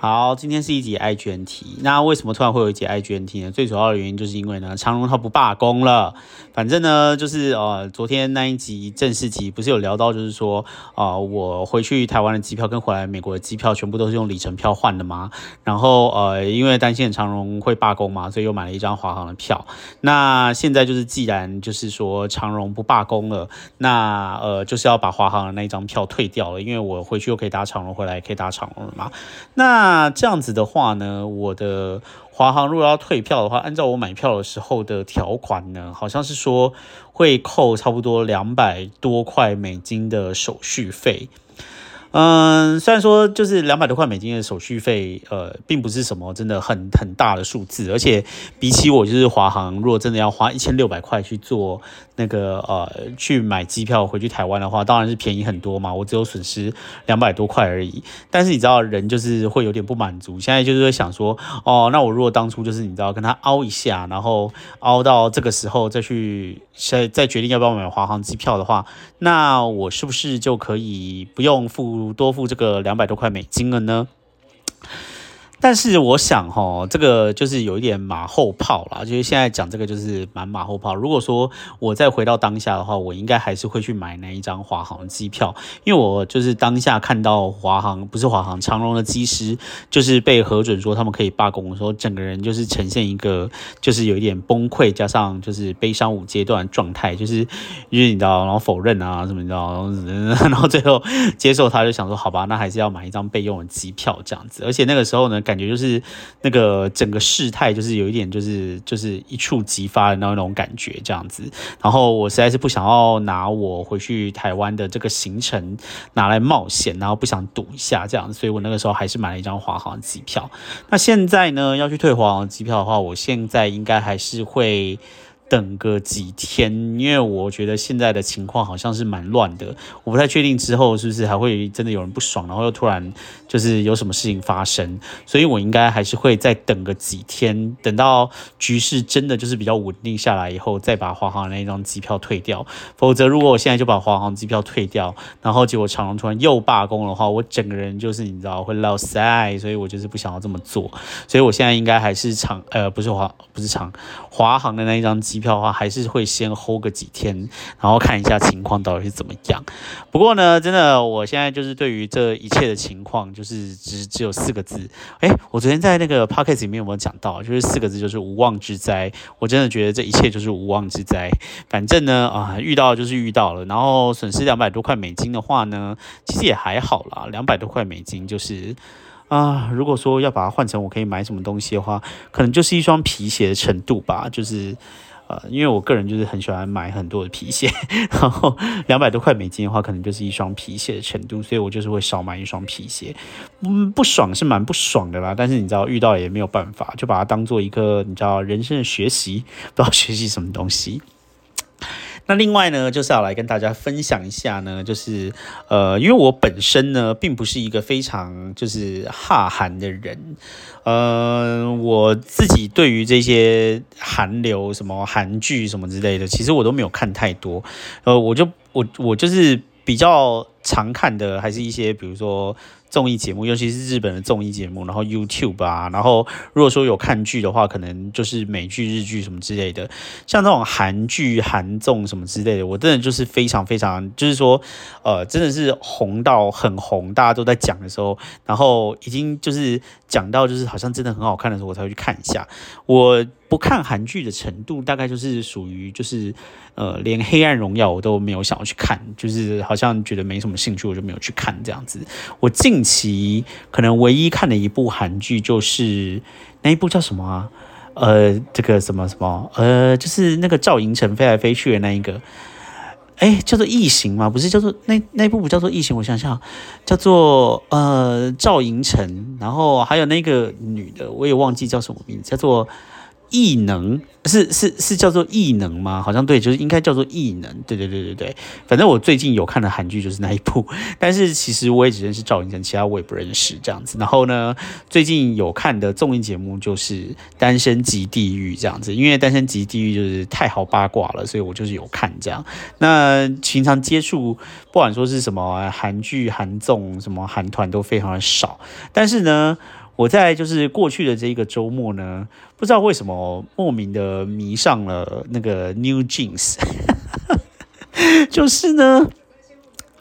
好，今天是一集 IGNT。那为什么突然会有一集 IGNT 呢？最主要的原因就是因为呢，长荣它不罢工了。反正呢，就是呃，昨天那一集正式集不是有聊到，就是说啊，我回去台湾的机票跟回来美国的机票全部都是用里程票换的吗？然后呃，因为担心长荣会罢工嘛，所以又买了一张华航的票。那现在就是既然就是说长荣不罢工了，那呃就是要把华航的那一张票退掉了，因为我回去又可以搭长荣回来，可以搭长荣了嘛。那那这样子的话呢，我的华航如果要退票的话，按照我买票的时候的条款呢，好像是说会扣差不多两百多块美金的手续费。嗯，虽然说就是两百多块美金的手续费，呃，并不是什么真的很很大的数字，而且比起我就是华航，如果真的要花一千六百块去做那个呃去买机票回去台湾的话，当然是便宜很多嘛，我只有损失两百多块而已。但是你知道人就是会有点不满足，现在就是会想说，哦，那我如果当初就是你知道跟他凹一下，然后凹到这个时候再去再再决定要不要买华航机票的话，那我是不是就可以不用付？多付这个两百多块美金了呢？但是我想哈，这个就是有一点马后炮啦，就是现在讲这个就是蛮马后炮。如果说我再回到当下的话，我应该还是会去买那一张华航的机票，因为我就是当下看到华航不是华航长荣的机师，就是被核准说他们可以罢工的时候，整个人就是呈现一个就是有一点崩溃，加上就是悲伤五阶段状态，就是因为你知道，然后否认啊什么你知道，然后最后接受他就想说好吧，那还是要买一张备用的机票这样子，而且那个时候呢。感觉就是那个整个事态，就是有一点，就是就是一触即发的那种感觉这样子。然后我实在是不想要拿我回去台湾的这个行程拿来冒险，然后不想赌一下这样，所以我那个时候还是买了一张华航机票。那现在呢，要去退华航机票的话，我现在应该还是会。等个几天，因为我觉得现在的情况好像是蛮乱的，我不太确定之后是不是还会真的有人不爽，然后又突然就是有什么事情发生，所以我应该还是会再等个几天，等到局势真的就是比较稳定下来以后，再把华航那一张机票退掉。否则，如果我现在就把华航机票退掉，然后结果长荣突然又罢工的话，我整个人就是你知道会落塞，所以我就是不想要这么做。所以我现在应该还是长呃不是华不是长华航的那一张机机。票的话，还是会先 hold 个几天，然后看一下情况到底是怎么样。不过呢，真的，我现在就是对于这一切的情况，就是只只有四个字。哎，我昨天在那个 p o c k e t 里面有没有讲到？就是四个字，就是无妄之灾。我真的觉得这一切就是无妄之灾。反正呢，啊，遇到就是遇到了，然后损失两百多块美金的话呢，其实也还好啦。两百多块美金就是啊，如果说要把它换成我可以买什么东西的话，可能就是一双皮鞋的程度吧，就是。呃，因为我个人就是很喜欢买很多的皮鞋，然后两百多块美金的话，可能就是一双皮鞋的程度，所以我就是会少买一双皮鞋。嗯，不爽是蛮不爽的啦，但是你知道遇到也没有办法，就把它当做一个你知道人生的学习，不知道学习什么东西。那另外呢，就是要来跟大家分享一下呢，就是呃，因为我本身呢，并不是一个非常就是哈韩的人，呃，我自己对于这些韩流什么韩剧什么之类的，其实我都没有看太多，呃，我就我我就是比较常看的，还是一些比如说。综艺节目，尤其是日本的综艺节目，然后 YouTube 啊，然后如果说有看剧的话，可能就是美剧、日剧什么之类的。像这种韩剧、韩综什么之类的，我真的就是非常非常，就是说，呃，真的是红到很红，大家都在讲的时候，然后已经就是讲到就是好像真的很好看的时候，我才会去看一下。我不看韩剧的程度，大概就是属于就是，呃，连《黑暗荣耀》我都没有想要去看，就是好像觉得没什么兴趣，我就没有去看这样子。我近。近期可能唯一看的一部韩剧就是那一部叫什么啊？呃，这个什么什么呃，就是那个赵寅成飞来飞去的那一个，哎，叫做《异形》吗？不是叫做那那部不叫做《异形》，我想想，叫做呃赵寅成，然后还有那个女的，我也忘记叫什么名字，叫做。异能是是是叫做异能吗？好像对，就是应该叫做异能。对对对对对，反正我最近有看的韩剧就是那一部，但是其实我也只认识赵寅成，其他我也不认识这样子。然后呢，最近有看的综艺节目就是《单身级地狱》这样子，因为《单身级地狱》就是太好八卦了，所以我就是有看这样。那平常接触不管说是什么韩剧、韩综、什么韩团都非常的少，但是呢。我在就是过去的这一个周末呢，不知道为什么莫名的迷上了那个 New Jeans，就是呢，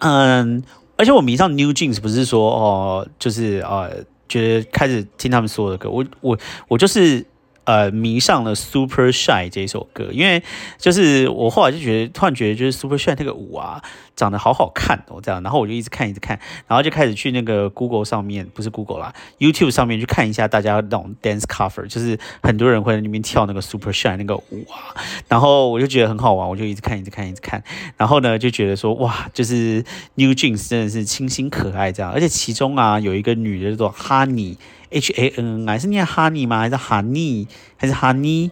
嗯，而且我迷上 New Jeans 不是说哦，就是啊，觉得开始听他们所有的歌，我我我就是。呃，迷上了 Super Shy 这首歌，因为就是我后来就觉得，突然觉得就是 Super Shy 那个舞啊，长得好好看哦，这样，然后我就一直看，一直看，然后就开始去那个 Google 上面，不是 Google 啦，YouTube 上面去看一下大家那种 dance cover，就是很多人会在那边跳那个 Super Shy 那个舞啊，然后我就觉得很好玩，我就一直看，一直看，一直看，然后呢就觉得说，哇，就是 New Jeans 真的是清新可爱这样，而且其中啊有一个女的叫做 Honey。H A N N I 是念 Honey 吗？还是 Honey 还是 Honey？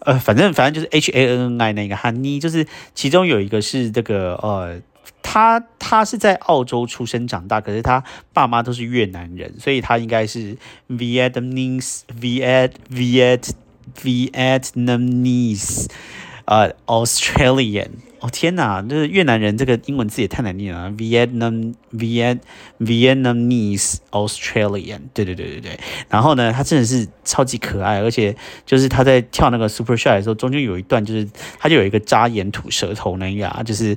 呃，反正反正就是 H A N N I 那个 Honey，就是其中有一个是这个呃，他他是在澳洲出生长大，可是他爸妈都是越南人，所以他应该是 Vietnamese Viet Viet Vietnamese 呃 Australian。哦天哪，这越南人这个英文字也太难念了，Vietnam Viet Vietnamese Australian，对对对对对。然后呢，他真的是超级可爱，而且就是他在跳那个 Super Shy 的时候，中间有一段就是他就有一个扎眼吐舌头那样，就是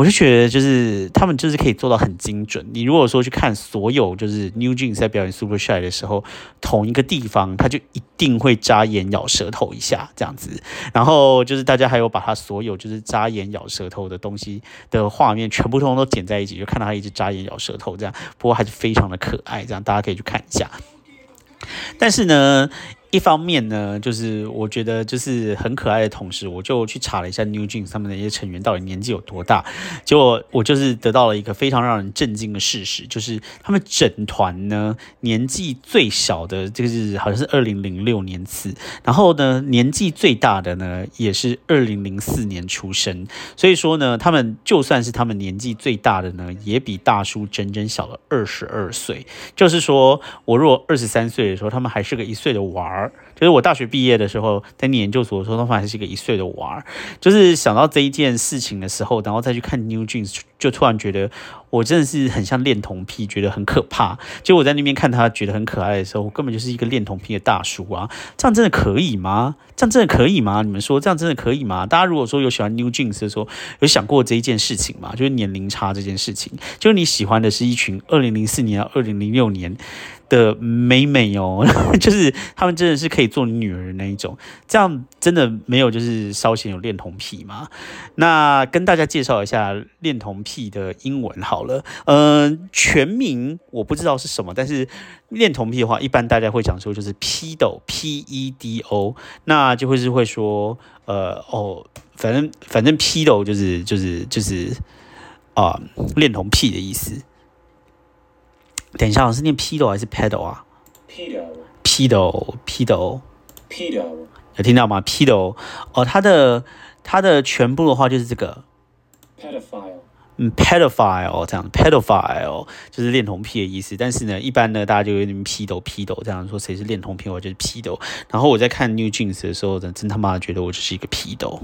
我就觉得就是他们就是可以做到很精准。你如果说去看所有就是 New Jeans 在表演 Super Shy 的时候，同一个地方他就一定会扎眼咬舌头一下这样子。然后就是大家还有把他所有就是扎眼。咬舌头的东西的画面全部通通都剪在一起，就看到他一直眨眼咬舌头这样，不过还是非常的可爱，这样大家可以去看一下。但是呢。一方面呢，就是我觉得就是很可爱的同时，我就去查了一下 New Jeans 他们的一些成员到底年纪有多大。结果我就是得到了一个非常让人震惊的事实，就是他们整团呢年纪最小的，就是好像是二零零六年次，然后呢年纪最大的呢也是二零零四年出生。所以说呢，他们就算是他们年纪最大的呢，也比大叔整整小了二十二岁。就是说我如果二十三岁的时候，他们还是个一岁的娃儿。就是我大学毕业的时候，在念研究所的时候，他还是一个一岁的娃儿。就是想到这一件事情的时候，然后再去看 New Jeans，就突然觉得我真的是很像恋童癖，觉得很可怕。就我在那边看他觉得很可爱的时候，我根本就是一个恋童癖的大叔啊！这样真的可以吗？这样真的可以吗？你们说这样真的可以吗？大家如果说有喜欢 New Jeans 的时候，有想过这一件事情吗？就是年龄差这件事情，就是你喜欢的是一群二零零四年、二零零六年。的美美哦，就是他们真的是可以做女儿的那一种，这样真的没有就是稍显有恋童癖吗？那跟大家介绍一下恋童癖的英文好了，嗯，全名我不知道是什么，但是恋童癖的话，一般大家会讲说就是 pedo，p e d o，那就会是会说，呃，哦，反正反正 pedo 就是就是就是啊，恋童癖的意思。等一下，我是念 pedo 还是 pedal 啊？pedo，pedo，pedo，pedo，有听到吗？pedo，哦，它的它的全部的话就是这个 pedophile，嗯，pedophile 这样，pedophile 就是恋童癖的意思。但是呢，一般呢，大家就有点 pedo，pedo 这样说，谁是恋童癖，我就是 pedo。然后我在看 New Jeans 的时候，真真他妈觉得我就是一个 pedo。